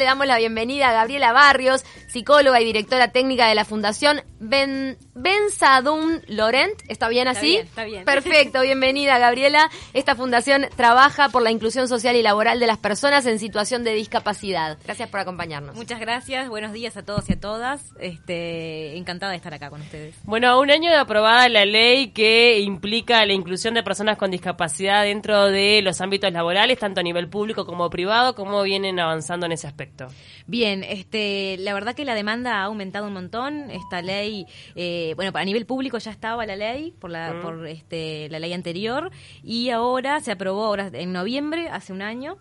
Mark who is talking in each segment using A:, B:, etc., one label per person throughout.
A: Le damos la bienvenida a Gabriela Barrios, psicóloga y directora técnica de la Fundación Ben, Benzadun Laurent. ¿Está bien
B: Está
A: así?
B: bien, está bien.
A: Perfecto, bienvenida Gabriela. Esta fundación trabaja por la inclusión social y laboral de las personas en situación de discapacidad. Gracias por acompañarnos.
B: Muchas gracias, buenos días a todos y a todas. Este, encantada de estar acá con ustedes.
C: Bueno, a un año de aprobada la ley que implica la inclusión de personas con discapacidad dentro de los ámbitos laborales, tanto a nivel público como privado, ¿cómo vienen avanzando en ese aspecto?
B: Bien, este, la verdad que la demanda ha aumentado un montón. Esta ley, eh, bueno, a nivel público ya estaba la ley por la,
C: Mm.
B: por este, la ley anterior y ahora se aprobó ahora en noviembre, hace un año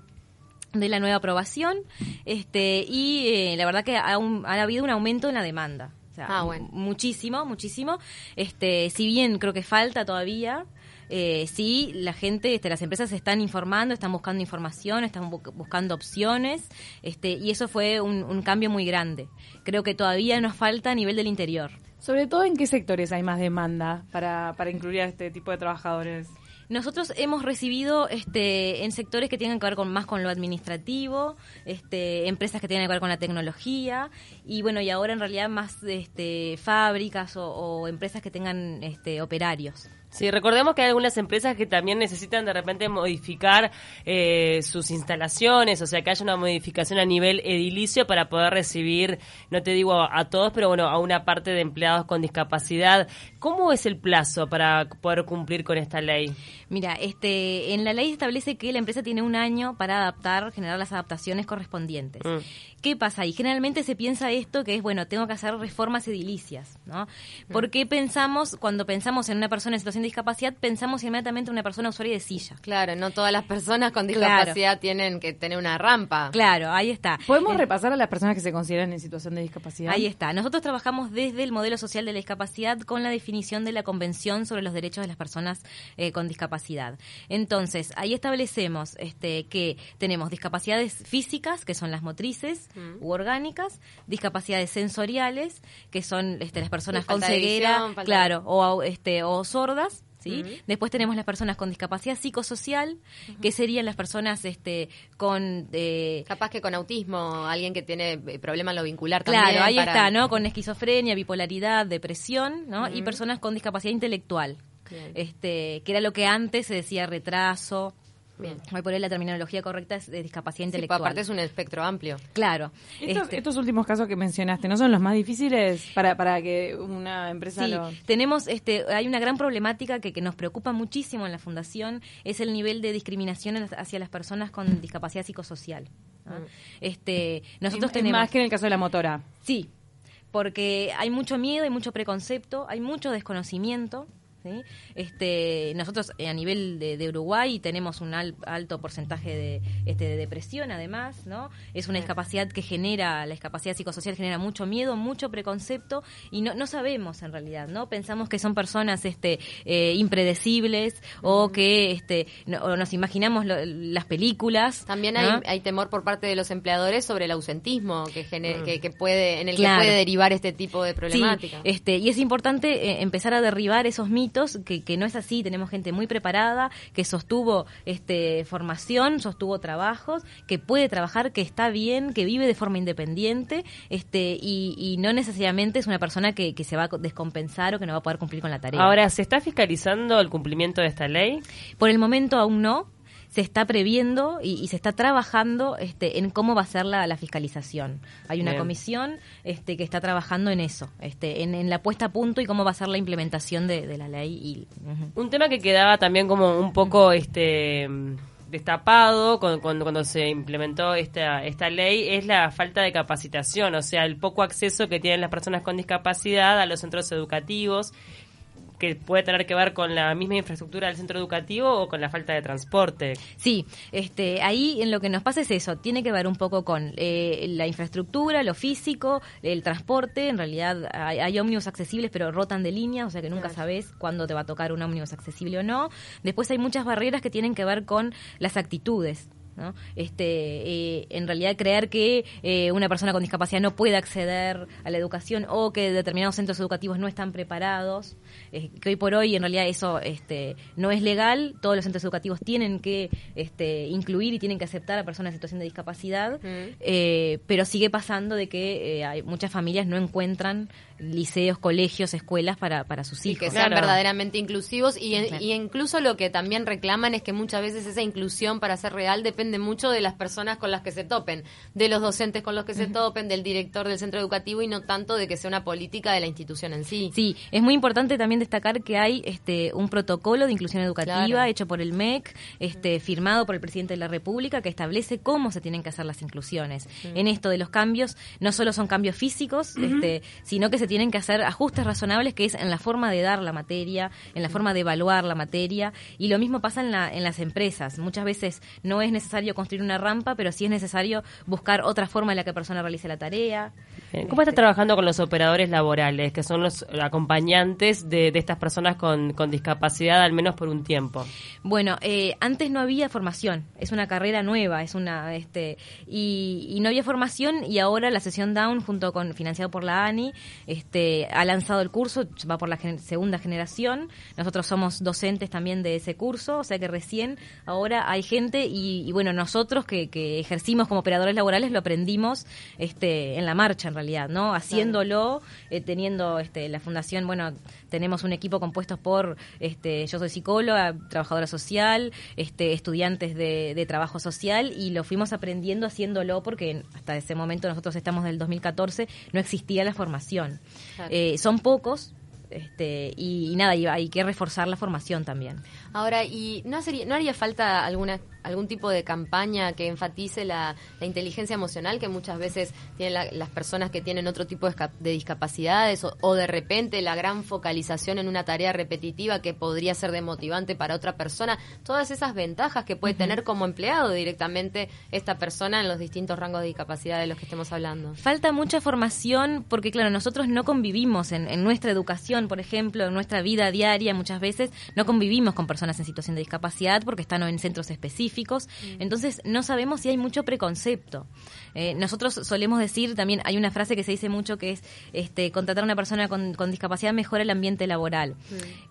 B: de la nueva aprobación este y eh, la verdad que ha, un- ha habido un aumento en la demanda O sea,
A: Ah, bueno.
B: muchísimo muchísimo este si bien creo que falta todavía eh, sí, la gente, este, las empresas se están informando, están buscando información, están bu- buscando opciones, este, y eso fue un, un cambio muy grande. Creo que todavía nos falta a nivel del interior.
D: Sobre todo, ¿en qué sectores hay más demanda para, para incluir a este tipo de trabajadores?
B: Nosotros hemos recibido este, en sectores que tienen que ver con más con lo administrativo, este, empresas que tienen que ver con la tecnología y bueno y ahora en realidad más este, fábricas o, o empresas que tengan este, operarios.
C: Sí, recordemos que hay algunas empresas que también necesitan de repente modificar eh, sus instalaciones, o sea, que haya una modificación a nivel edilicio para poder recibir, no te digo a, a todos, pero bueno, a una parte de empleados con discapacidad. ¿Cómo es el plazo para poder cumplir con esta ley?
B: Mira, este, en la ley establece que la empresa tiene un año para adaptar, generar las adaptaciones correspondientes.
C: Mm.
B: ¿Qué pasa ahí? Generalmente se piensa esto que es, bueno, tengo que hacer reformas edilicias, ¿no? Porque pensamos, cuando pensamos en una persona en situación de discapacidad, pensamos inmediatamente en una persona usuaria de silla.
A: Claro, no todas las personas con
B: Claro.
A: discapacidad tienen que tener una rampa.
B: Claro, ahí está.
D: ¿Podemos
B: Eh,
D: repasar a las personas que se consideran en situación de discapacidad?
B: Ahí está. Nosotros trabajamos desde el modelo social de la discapacidad con la definición de la Convención sobre los Derechos de las Personas eh, con Discapacidad. Entonces, ahí establecemos este, que tenemos discapacidades físicas, que son las motrices u orgánicas, discapacidades sensoriales, que son este, las personas con
A: falta de
B: ceguera,
A: visión,
B: claro, o, este, o sordas. ¿Sí? Después tenemos las personas con discapacidad psicosocial, que serían las personas este, con eh,
A: Capaz que con autismo, alguien que tiene eh, problema en lo vincular
B: Claro,
A: también.
B: ahí
A: para-
B: está, ¿no? Con esquizofrenia, bipolaridad, depresión, ¿no? Y personas con discapacidad intelectual.
A: Bien.
B: Este, que era lo que antes se decía retraso.
A: Bien.
B: Hoy por hoy la terminología correcta es de discapacidad
A: Sí, pues,
B: intelectual.
A: aparte es un espectro amplio.
B: Claro.
D: Estos,
B: Este,
D: estos últimos casos que mencionaste, ¿no son los más difíciles para, para que una empresa
B: Sí,
D: lo...
B: tenemos, este, hay una gran problemática que, que nos preocupa muchísimo en la fundación, es el nivel de discriminación hacia las personas con discapacidad psicosocial. ¿no?
A: Mm.
B: Este, nosotros
D: Es
B: tenemos
D: más que en el caso de la motora.
B: Sí, porque hay mucho miedo, hay mucho preconcepto, hay mucho desconocimiento. ¿Sí? Este, nosotros eh, a nivel de, de Uruguay tenemos un al- alto porcentaje de, este, de depresión, además, ¿no? Es una discapacidad que genera, la discapacidad psicosocial genera mucho miedo, mucho preconcepto y no, no sabemos en realidad, ¿no? Pensamos que son personas este, eh, impredecibles o que este, no- o nos imaginamos lo- las películas.
A: También
B: ¿no?
A: hay, temor por parte de los empleadores sobre el ausentismo que, que puede en el
B: Claro.
A: que puede derivar este tipo de problemática.
B: Sí, este, y es importante eh, empezar a derribar esos mitos, que, que no es así, tenemos gente muy preparada, que sostuvo este, formación, sostuvo trabajos, que puede trabajar, que está bien, que vive de forma independiente, este, y, y no necesariamente es una persona que, que se va a descompensar o que no va a poder cumplir con la tarea.
C: Ahora, ¿se está fiscalizando el cumplimiento de esta ley?
B: Por el momento aún no. Se está previendo y, y se está trabajando este, en cómo va a ser la, la fiscalización. Hay una
C: Bien.
B: comisión este, que está trabajando en eso, este, en, en la puesta a punto y cómo va a ser la implementación de, de la ley. Y.
C: Un tema que quedaba también como un poco este destapado con- cuando, cuando se implementó esta, esta ley es la falta de capacitación, o sea, el poco acceso que tienen las personas con discapacidad a los centros educativos, que puede tener que ver con la misma infraestructura del centro educativo o con la falta de transporte.
B: Sí, este, ahí en lo que nos pasa es eso, tiene que ver un poco con eh, la infraestructura, lo físico, el transporte, en realidad hay, hay ómnibus accesibles pero rotan de línea, o sea que nunca sabes cuándo te va a tocar un ómnibus accesible o no. Después hay muchas barreras que tienen que ver con las actitudes. ¿No? Este, eh, en realidad creer que eh, una persona con discapacidad no puede acceder a la educación o que determinados centros educativos no están preparados, eh, que hoy por hoy en realidad eso este, no es legal, todos los centros educativos tienen que este, incluir y tienen que aceptar a personas en situación de discapacidad, eh, pero sigue pasando de que eh, hay muchas familias no encuentran liceos, colegios, escuelas para, para sus
A: Y
B: hijos.
A: que sean
C: Claro.
A: verdaderamente inclusivos y,
B: Claro.
A: y incluso lo que también reclaman es que muchas veces esa inclusión para ser real depende mucho de las personas con las que se topen, de los docentes con los que se topen, del director del centro educativo y no tanto de que sea una política de la institución en sí.
B: Sí, es muy importante también destacar que hay este un protocolo de inclusión educativa
A: Claro.
B: hecho por el MEC, este firmado por el presidente de la República que establece cómo se tienen que hacer las inclusiones. En esto de los cambios no solo son cambios físicos, este, sino que se tienen que hacer ajustes razonables que es en la forma de dar la materia, en la forma de evaluar la materia y lo mismo pasa en la en las empresas. Muchas veces no es necesario construir una rampa, pero sí es necesario buscar otra forma en la que la persona realice la tarea.
C: ¿Cómo estás trabajando con los operadores laborales, que son los acompañantes de, de estas personas con, con discapacidad, al menos por un tiempo?
B: Bueno, eh, antes no había formación, es una carrera nueva, es una, este, y, y no había formación y ahora la sesión Down junto con financiado por la ANI, este, ha lanzado el curso, va por la gen- segunda generación. Nosotros somos docentes también de ese curso, o sea que recién ahora hay gente y, y bueno nosotros que, que ejercimos como operadores laborales lo aprendimos, este, en la marcha realidad, no, haciéndolo, eh, teniendo, este, la fundación, bueno, tenemos un equipo compuesto por, este, yo soy psicóloga, trabajadora social, este, estudiantes de, de trabajo social y lo fuimos aprendiendo haciéndolo porque hasta ese momento nosotros estamos del 2014, no existía la formación.
A: Claro.
B: Eh, son pocos. Este, y, y nada, y hay que reforzar la formación también.
A: Ahora, ¿y no, sería, no haría falta alguna algún tipo de campaña que enfatice la, la inteligencia emocional que muchas veces tienen la- las personas que tienen otro tipo de, discapacidades o, o de repente la gran focalización en una tarea repetitiva que podría ser demotivante para otra persona? Todas esas ventajas que puede tener como empleado directamente esta persona en los distintos rangos de discapacidad de los que estemos hablando.
B: Falta mucha formación porque, claro, nosotros no convivimos en, en nuestra educación, por ejemplo, en nuestra vida diaria muchas veces, no convivimos con personas en situación de discapacidad porque están en centros específicos. Entonces, no sabemos si hay mucho preconcepto. Eh, nosotros solemos decir, también hay una frase que se dice mucho que es, este, contratar a una persona con, con discapacidad mejora el ambiente laboral.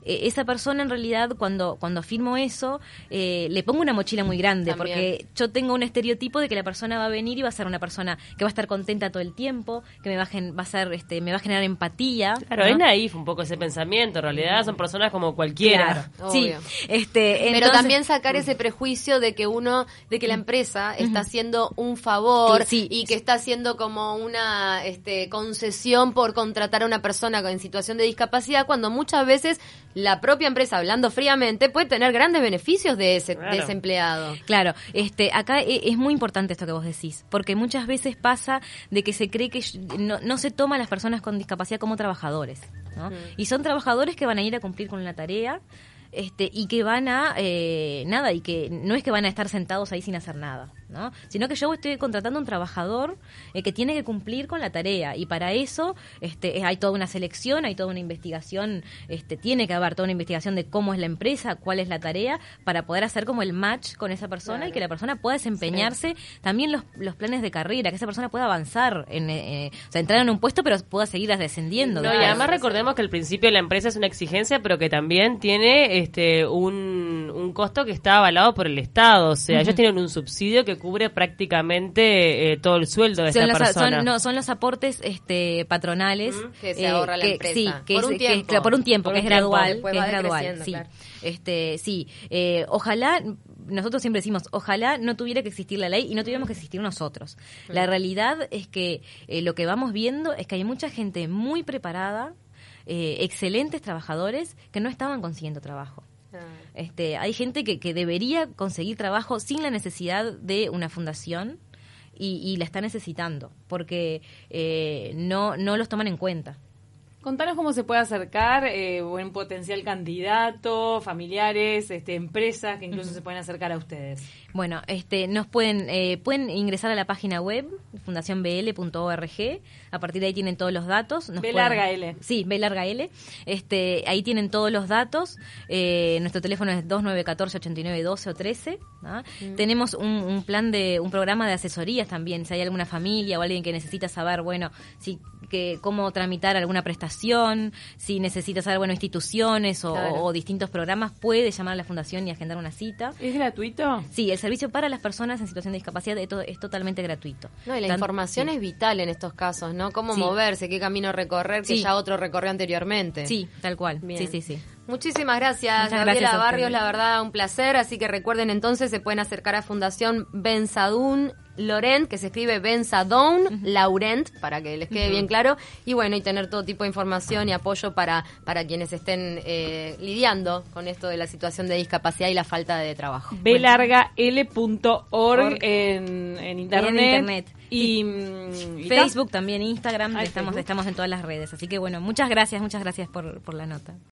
B: Eh, esa persona, en realidad, cuando, cuando afirmo eso, eh, le pongo una mochila muy grande
A: También.
B: porque yo tengo un estereotipo de que la persona va a venir y va a ser una persona que va a estar contenta todo el tiempo, que me va a, gen- va a ser, este, me va a generar empatía.
C: Claro,
B: ¿no?
C: es naif un poco ese pensamiento. En realidad son personas como cualquiera.
B: Claro, sí. Este,
A: Pero
B: entonces-
A: también sacar ese prejuicio de que uno, de que la empresa está haciendo un favor
B: Sí.
A: y que está haciendo como una este, concesión por contratar a una persona en situación de discapacidad, cuando muchas veces la propia empresa, hablando fríamente, puede tener grandes beneficios de ese,
C: Claro.
A: de ese empleado.
B: Claro, este, acá e- es muy importante esto que vos decís, porque muchas veces pasa de que se cree que no, no se toma a las personas con discapacidad como trabajadores, ¿no? Y son trabajadores que van a ir a cumplir con la tarea, este, y que van a, eh, nada, y que no es que van a estar sentados ahí sin hacer nada, ¿no? Sino que yo estoy contratando a un trabajador eh, que tiene que cumplir con la tarea, y para eso, este, hay toda una selección, hay toda una investigación, este, tiene que haber toda una investigación de cómo es la empresa, cuál es la tarea, para poder hacer como el match con esa persona y que la persona pueda desempeñarse también los, los planes de carrera, que esa persona pueda avanzar, en, eh, o sea, entrar en un puesto pero pueda seguir descendiendo.
C: No, y además recordemos que al principio la empresa es una exigencia, pero que también tiene este un costo que está avalado por el Estado. O sea, ellos tienen un subsidio que cubre prácticamente eh, todo el sueldo de
B: son
C: esta
B: los,
C: persona.
B: son, no, son los aportes este, patronales
A: que se
B: eh,
A: ahorra la
B: que-
A: empresa.
B: sí, que
A: Por
B: es-
A: un
B: que-
A: tiempo.
B: claro, por un tiempo,
C: Por
B: que
C: un
B: es
C: tiempo.
B: gradual, que es gradual, sí.
A: claro.
B: Este, sí, eh, ojalá nosotros siempre decimos, ojalá no tuviera que existir la ley y no tuviéramos que existir nosotros. La realidad es que eh, lo que vamos viendo es que hay mucha gente muy preparada, eh, excelentes trabajadores que no estaban consiguiendo trabajo. Este, hay gente que, que debería conseguir trabajo sin la necesidad de una fundación y, y la está necesitando porque eh, no, no los toman en cuenta.
D: Contanos cómo se puede acercar eh, un potencial candidato, familiares, este, empresas que incluso se pueden acercar a ustedes.
B: Bueno, este, nos pueden eh, pueden ingresar a la página web fundacionbl.org. A partir de ahí tienen todos los datos. Nos
D: B
B: pueden-
D: larga L.
B: Sí, B larga L. Este, ahí tienen todos los datos. Eh, nuestro teléfono es 2914 89 12 o 13. ¿ah? Tenemos un, un plan de un programa de asesorías también. Si hay alguna familia o alguien que necesita saber, bueno, si que cómo tramitar alguna prestación, si necesita saber, bueno, instituciones o,
A: Claro.
B: o distintos programas, puede llamar a la fundación y agendar una cita.
D: ¿Es gratuito?
B: Sí, el servicio para las personas en situación de discapacidad es, to- es totalmente gratuito.
A: No, y la
B: Tan-
A: información
B: sí.
A: es vital en estos casos, ¿no? Cómo
B: Sí.
A: moverse, qué camino recorrer, que
B: Sí.
A: ya otro recorrió anteriormente.
B: Sí, tal cual.
A: Bien.
B: Sí, sí, sí.
A: Muchísimas gracias,
B: Muchas
A: Gabriela
B: gracias a
A: Barrios, la verdad un placer, así que recuerden entonces se pueden acercar a Fundación Benzadún Laurent, que se escribe Benzadón Laurent, para que les quede bien claro, y bueno, y tener todo tipo de información y apoyo para, para quienes estén eh, lidiando con esto de la situación de discapacidad y la falta de trabajo.
D: B larga L.org
B: Org.
D: en, en internet.
B: En internet.
D: Y, mm, y
B: Facebook también, Instagram, estamos,
D: Facebook.
B: estamos en todas las redes. Así que bueno, muchas gracias, muchas gracias por, por la nota.